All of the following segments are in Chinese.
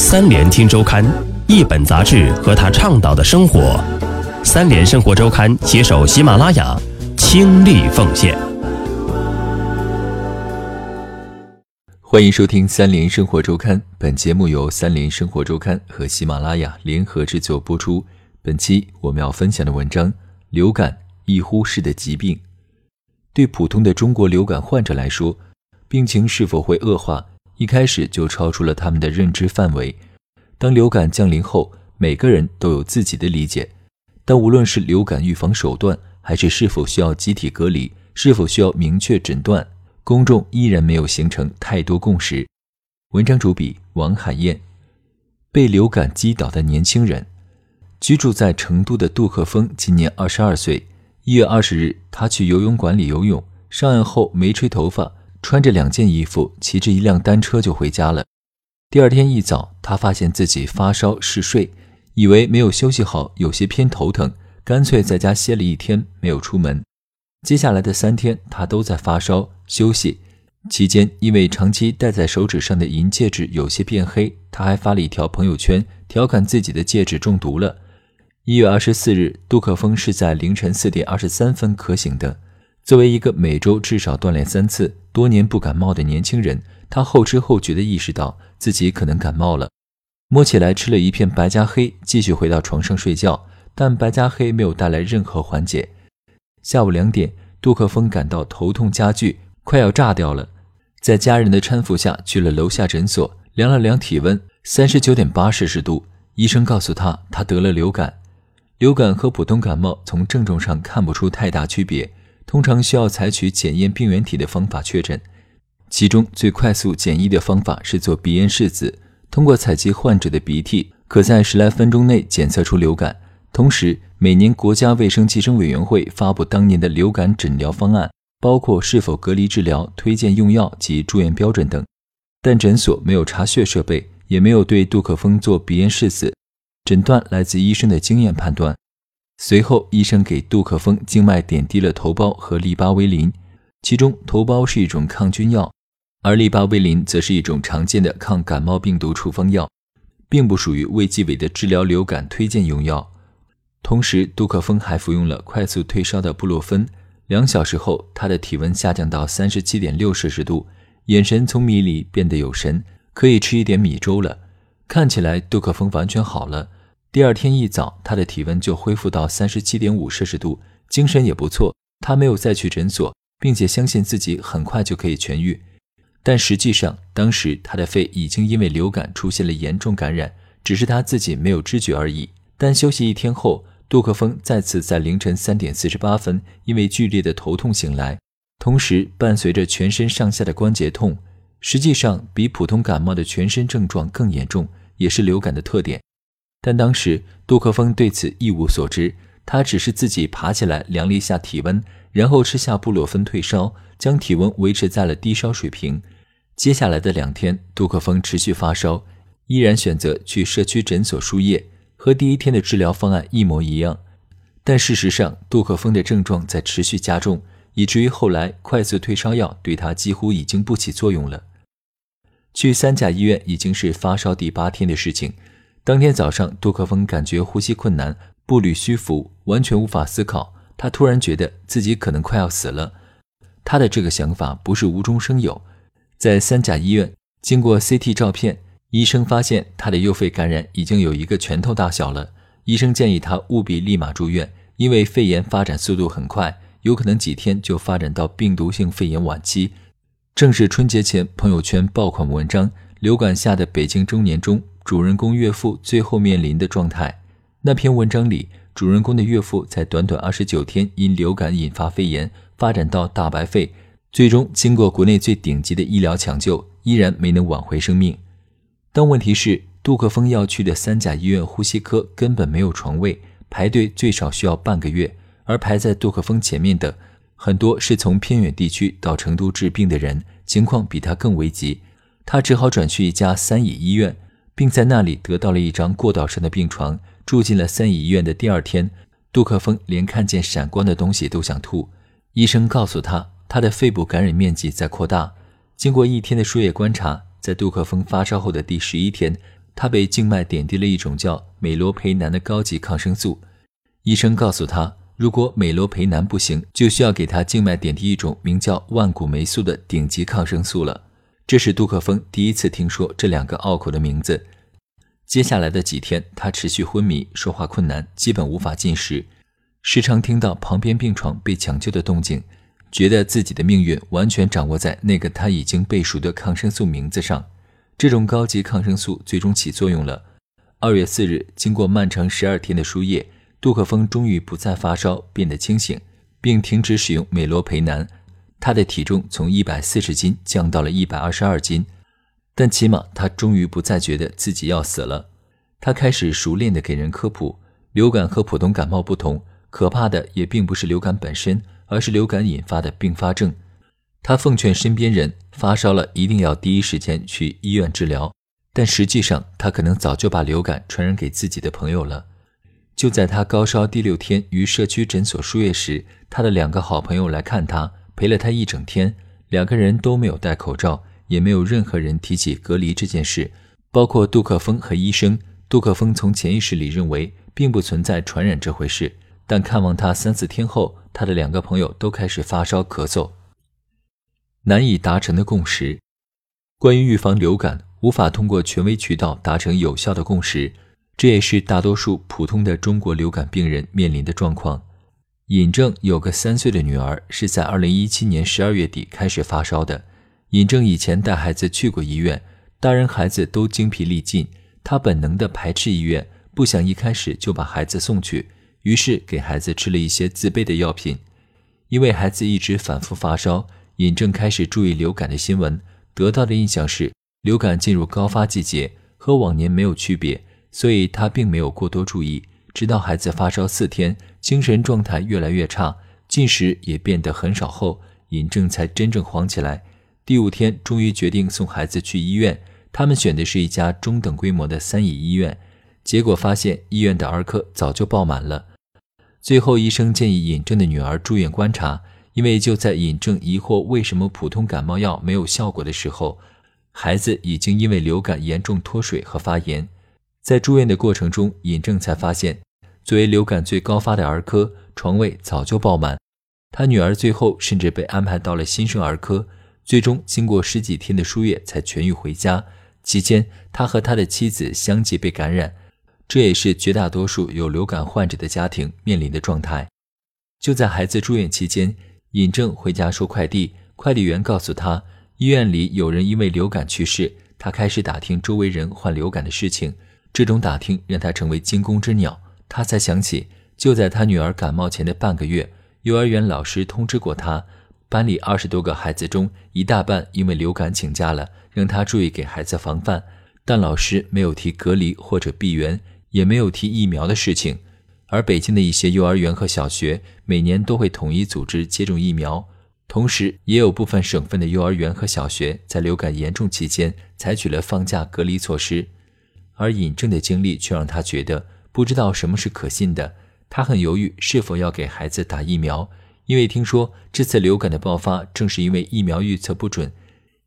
三联听周刊，一本杂志和他倡导的生活。三联生活周刊携手喜马拉雅，倾力奉献。欢迎收听三联生活周刊，本节目由三联生活周刊和喜马拉雅联合制作播出。本期我们要分享的文章：流感易忽视的疾病。对普通的中国流感患者来说，病情是否会恶化，一开始就超出了他们的认知范围。当流感降临后，每个人都有自己的理解，但无论是流感预防手段，还是是否需要集体隔离，是否需要明确诊断。公众依然没有形成太多共识。文章主笔王海燕，被流感击倒的年轻人。居住在成都的杜克峰今年二十二岁。一月二十日，他去游泳馆里游泳，上岸后没吹头发，穿着两件衣服，骑着一辆单车就回家了。第二天一早，他发现自己发烧嗜睡，以为没有休息好，有些偏头疼，干脆在家歇了一天，没有出门。接下来的三天，他都在发烧休息。期间，因为长期戴在手指上的银戒指有些变黑，他还发了一条朋友圈，调侃自己的戒指中毒了。一月二十四日，杜可风是在凌晨四点二十三分渴醒的。作为一个每周至少锻炼三次、多年不感冒的年轻人，他后知后觉地意识到自己可能感冒了。摸起来吃了一片白加黑，继续回到床上睡觉，但白加黑没有带来任何缓解。下午两点，杜克峰感到头痛加剧，快要炸掉了。在家人的搀扶下，去了楼下诊所，量了量体温，三十九点八摄氏度。医生告诉他，他得了流感。流感和普通感冒从症状上看不出太大区别，通常需要采取检验病原体的方法确诊。其中最快速简易的方法是做鼻咽拭子，通过采集患者的鼻涕，可在十来分钟内检测出流感。同时，每年国家卫生计生委员会发布当年的流感诊疗方案，包括是否隔离治疗、推荐用药及住院标准等。但诊所没有查血设备，也没有对杜可风做鼻咽拭子，诊断来自医生的经验判断。随后，医生给杜可风静脉点滴了头孢和利巴韦林，其中头孢是一种抗菌药，而利巴韦林则是一种常见的抗感冒病毒处方药，并不属于卫计委的治疗流感推荐用药。同时，杜可风还服用了快速退烧的布洛芬。两小时后，他的体温下降到三十七点六摄氏度，眼神从迷离变得有神，可以吃一点米粥了。看起来，杜可风完全好了。第二天一早，他的体温就恢复到三十七点五摄氏度，精神也不错。他没有再去诊所，并且相信自己很快就可以痊愈。但实际上，当时他的肺已经因为流感出现了严重感染，只是他自己没有知觉而已。但休息一天后，杜克峰再次在凌晨三点四十八分因为剧烈的头痛醒来，同时伴随着全身上下的关节痛，实际上比普通感冒的全身症状更严重，也是流感的特点。但当时杜克峰对此一无所知，他只是自己爬起来量了一下体温，然后吃下布洛芬退烧，将体温维持在了低烧水平。接下来的两天，杜克峰持续发烧，依然选择去社区诊所输液。和第一天的治疗方案一模一样，但事实上，杜克峰的症状在持续加重，以至于后来快速退烧药对他几乎已经不起作用了。去三甲医院已经是发烧第八天的事情。当天早上，杜克峰感觉呼吸困难，步履虚浮，完全无法思考。他突然觉得自己可能快要死了。他的这个想法不是无中生有，在三甲医院经过 CT 照片。医生发现他的右肺感染已经有一个拳头大小了，医生建议他务必立马住院，因为肺炎发展速度很快，有可能几天就发展到病毒性肺炎晚期。正是春节前朋友圈爆款文章《流感下的北京中年》中，主人公岳父最后面临的状态。那篇文章里，主人公的岳父在短短二十九天因流感引发肺炎，发展到大白肺，最终经过国内最顶级的医疗抢救，依然没能挽回生命。但问题是，杜克峰要去的三甲医院呼吸科根本没有床位，排队最少需要半个月。而排在杜克峰前面的很多是从偏远地区到成都治病的人，情况比他更危急。他只好转去一家三乙医院，并在那里得到了一张过道上的病床。住进了三乙医院的第二天，杜克峰连看见闪光的东西都想吐。医生告诉他，他的肺部感染面积在扩大。经过一天的输液观察。在杜克峰发烧后的第十一天，他被静脉点滴了一种叫美罗培南的高级抗生素。医生告诉他，如果美罗培南不行，就需要给他静脉点滴一种名叫万古霉素的顶级抗生素了。这是杜克峰第一次听说这两个拗口的名字。接下来的几天，他持续昏迷，说话困难，基本无法进食，时常听到旁边病床被抢救的动静，觉得自己的命运完全掌握在那个他已经背熟的抗生素名字上。这种高级抗生素最终起作用了。二月四日，经过漫长十二天的输液，杜克峰终于不再发烧，变得清醒，并停止使用美罗培南。他的体重从一百四十斤降到了一百二十二斤。但起码他终于不再觉得自己要死了。他开始熟练地给人科普：流感和普通感冒不同，可怕的也并不是流感本身，而是流感引发的并发症。他奉劝身边人，发烧了一定要第一时间去医院治疗。但实际上，他可能早就把流感传染给自己的朋友了。就在他高烧第六天于社区诊所输液时，他的两个好朋友来看他，陪了他一整天。两个人都没有戴口罩。也没有任何人提起隔离这件事，包括杜克峰和医生。杜克峰从潜意识里认为并不存在传染这回事，但看望他三四天后，他的两个朋友都开始发烧、咳嗽。难以达成的共识，关于预防流感，无法通过权威渠道达成有效的共识，这也是大多数普通的中国流感病人面临的状况。尹正有个三岁的女儿，是在二零一七年十二月底开始发烧的。尹正以前带孩子去过医院，大人孩子都精疲力尽，他本能地排斥医院，不想一开始就把孩子送去，于是给孩子吃了一些自备的药品。因为孩子一直反复发烧，尹正开始注意流感的新闻，得到的印象是流感进入高发季节，和往年没有区别，所以他并没有过多注意。直到孩子发烧四天，精神状态越来越差，进食也变得很少后，尹正才真正慌起来。第五天，终于决定送孩子去医院。他们选的是一家中等规模的三乙医院，结果发现医院的儿科早就爆满了。最后，医生建议尹正的女儿住院观察，因为就在尹正疑惑为什么普通感冒药没有效果的时候，孩子已经因为流感严重脱水和发炎。在住院的过程中，尹正才发现，作为流感最高发的儿科，床位早就爆满。他女儿最后甚至被安排到了新生儿科。最终，经过十几天的输液才痊愈回家。期间，他和他的妻子相继被感染，这也是绝大多数有流感患者的家庭面临的状态。就在孩子住院期间，尹正回家收快递，快递员告诉他，医院里有人因为流感去世。他开始打听周围人患流感的事情，这种打听让他成为惊弓之鸟。他才想起，就在他女儿感冒前的半个月，幼儿园老师通知过他。班里二十多个孩子中，一大半因为流感请假了，让他注意给孩子防范。但老师没有提隔离或者闭园，也没有提疫苗的事情。而北京的一些幼儿园和小学每年都会统一组织接种疫苗，同时也有部分省份的幼儿园和小学在流感严重期间采取了放假隔离措施。而尹正的经历却让他觉得不知道什么是可信的，他很犹豫是否要给孩子打疫苗。因为听说这次流感的爆发正是因为疫苗预测不准，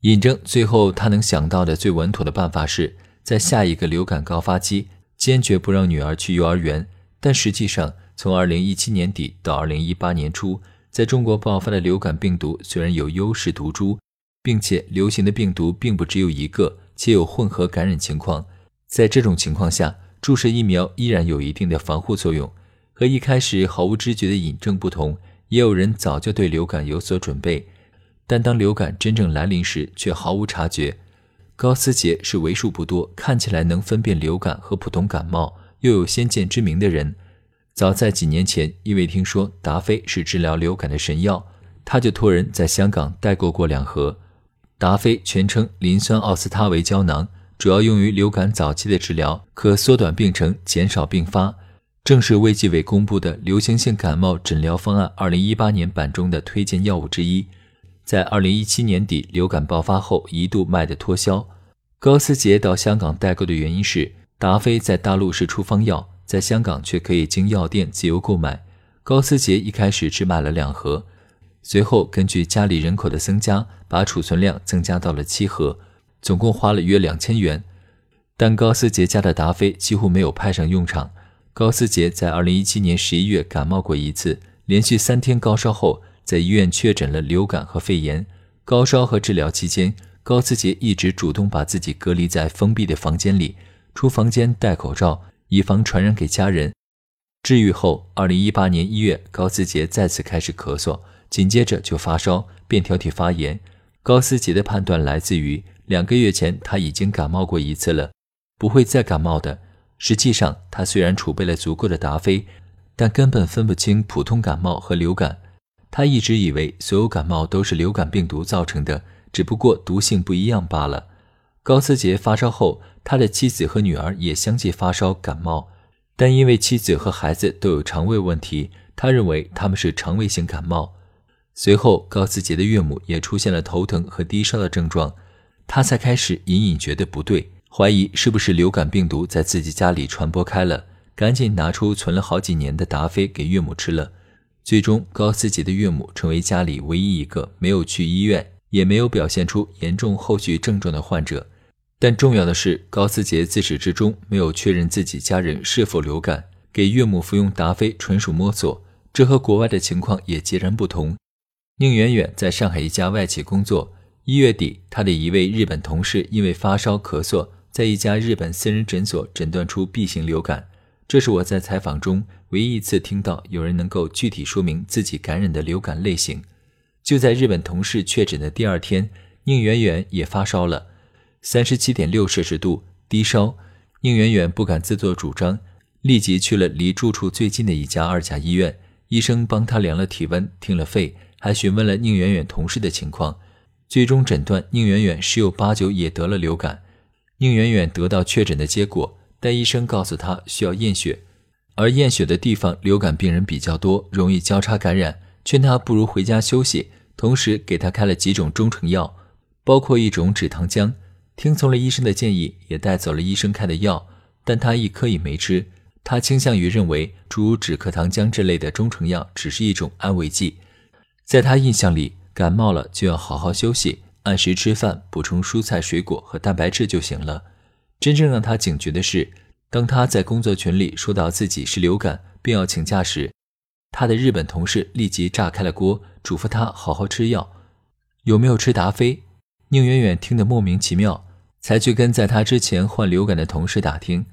尹正最后他能想到的最稳妥的办法是在下一个流感高发期坚决不让女儿去幼儿园。但实际上，从2017年底到2018年初，在中国爆发的流感病毒虽然有优势毒株，并且流行的病毒并不只有一个，且有混合感染情况。在这种情况下，注射疫苗依然有一定的防护作用。和一开始毫无知觉的尹正不同。也有人早就对流感有所准备，但当流感真正来临时，却毫无察觉。高思杰是为数不多看起来能分辨流感和普通感冒，又有先见之明的人。早在几年前，因为听说达菲是治疗流感的神药，他就托人在香港代购过两盒。达菲全称磷酸奥司他韦胶囊，主要用于流感早期的治疗，可缩短病程，减少并发。正是卫计委公布的流行性感冒诊疗方案二零一八年版中的推荐药物之一，在二零一七年底流感爆发后一度卖得脱销。高思杰到香港代购的原因是达菲在大陆是处方药，在香港却可以经药店自由购买。高思杰一开始只买了两盒，随后根据家里人口的增加，把储存量增加到了七盒，总共花了约两千元。但高思杰家的达菲几乎没有派上用场。高思杰在2017年11月感冒过一次，连续三天高烧后，在医院确诊了流感和肺炎。高烧和治疗期间，高思杰一直主动把自己隔离在封闭的房间里，出房间戴口罩，以防传染给家人。治愈后，2018年1月，高思杰再次开始咳嗽，紧接着就发烧、便条体发炎。高思杰的判断来自于两个月前他已经感冒过一次了，不会再感冒的。实际上，他虽然储备了足够的达菲，但根本分不清普通感冒和流感。他一直以为所有感冒都是流感病毒造成的，只不过毒性不一样罢了。高思杰发烧后，他的妻子和女儿也相继发烧感冒，但因为妻子和孩子都有肠胃问题，他认为他们是肠胃型感冒。随后，高思杰的岳母也出现了头疼和低烧的症状，他才开始隐隐觉得不对。怀疑是不是流感病毒在自己家里传播开了，赶紧拿出存了好几年的达菲给岳母吃了。最终，高思杰的岳母成为家里唯一一个没有去医院，也没有表现出严重后续症状的患者。但重要的是，高思杰自始至终没有确认自己家人是否流感，给岳母服用达菲纯属摸索。这和国外的情况也截然不同。宁远远在上海一家外企工作，一月底，他的一位日本同事因为发烧咳嗽。在一家日本私人诊所诊断出 B 型流感，这是我在采访中唯一一次听到有人能够具体说明自己感染的流感类型。就在日本同事确诊的第二天，宁远远也发烧了，三十七点六摄氏度，低烧。宁远远不敢自作主张，立即去了离住处最近的一家二甲医院，医生帮他量了体温，听了肺，还询问了宁远远同事的情况，最终诊断宁远远十有八九也得了流感。宁远远得到确诊的结果，但医生告诉他需要验血，而验血的地方流感病人比较多，容易交叉感染，劝他不如回家休息，同时给他开了几种中成药，包括一种止糖浆。听从了医生的建议，也带走了医生开的药，但他一颗也没吃。他倾向于认为诸如止咳糖浆这类的中成药只是一种安慰剂。在他印象里，感冒了就要好好休息。按时吃饭，补充蔬菜、水果和蛋白质就行了。真正让他警觉的是，当他在工作群里说到自己是流感，并要请假时，他的日本同事立即炸开了锅，嘱咐他好好吃药。有没有吃达菲？宁远远听得莫名其妙，才去跟在他之前患流感的同事打听，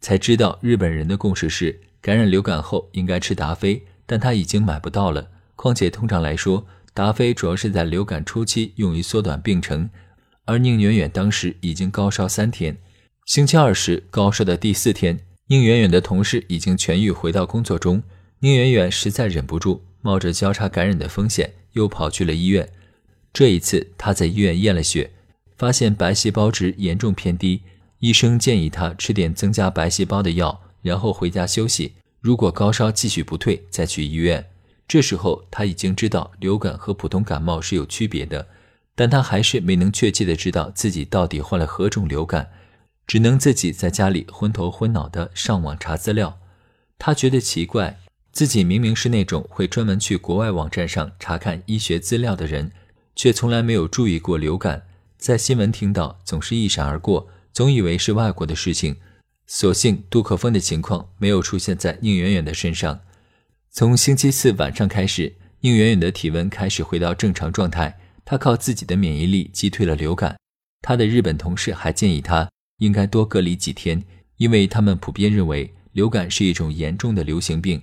才知道日本人的共识是感染流感后应该吃达菲，但他已经买不到了。况且通常来说。达菲主要是在流感初期用于缩短病程，而宁远远当时已经高烧三天，星期二时高烧的第四天，宁远远的同事已经痊愈回到工作中，宁远远实在忍不住，冒着交叉感染的风险，又跑去了医院。这一次他在医院验了血，发现白细胞值严重偏低，医生建议他吃点增加白细胞的药，然后回家休息。如果高烧继续不退，再去医院。这时候他已经知道流感和普通感冒是有区别的，但他还是没能确切的知道自己到底患了何种流感，只能自己在家里昏头昏脑的上网查资料。他觉得奇怪，自己明明是那种会专门去国外网站上查看医学资料的人，却从来没有注意过流感，在新闻听到总是一闪而过，总以为是外国的事情。所幸杜可风的情况没有出现在宁远远的身上。从星期四晚上开始，应远远的体温开始回到正常状态。他靠自己的免疫力击退了流感。他的日本同事还建议他应该多隔离几天，因为他们普遍认为流感是一种严重的流行病。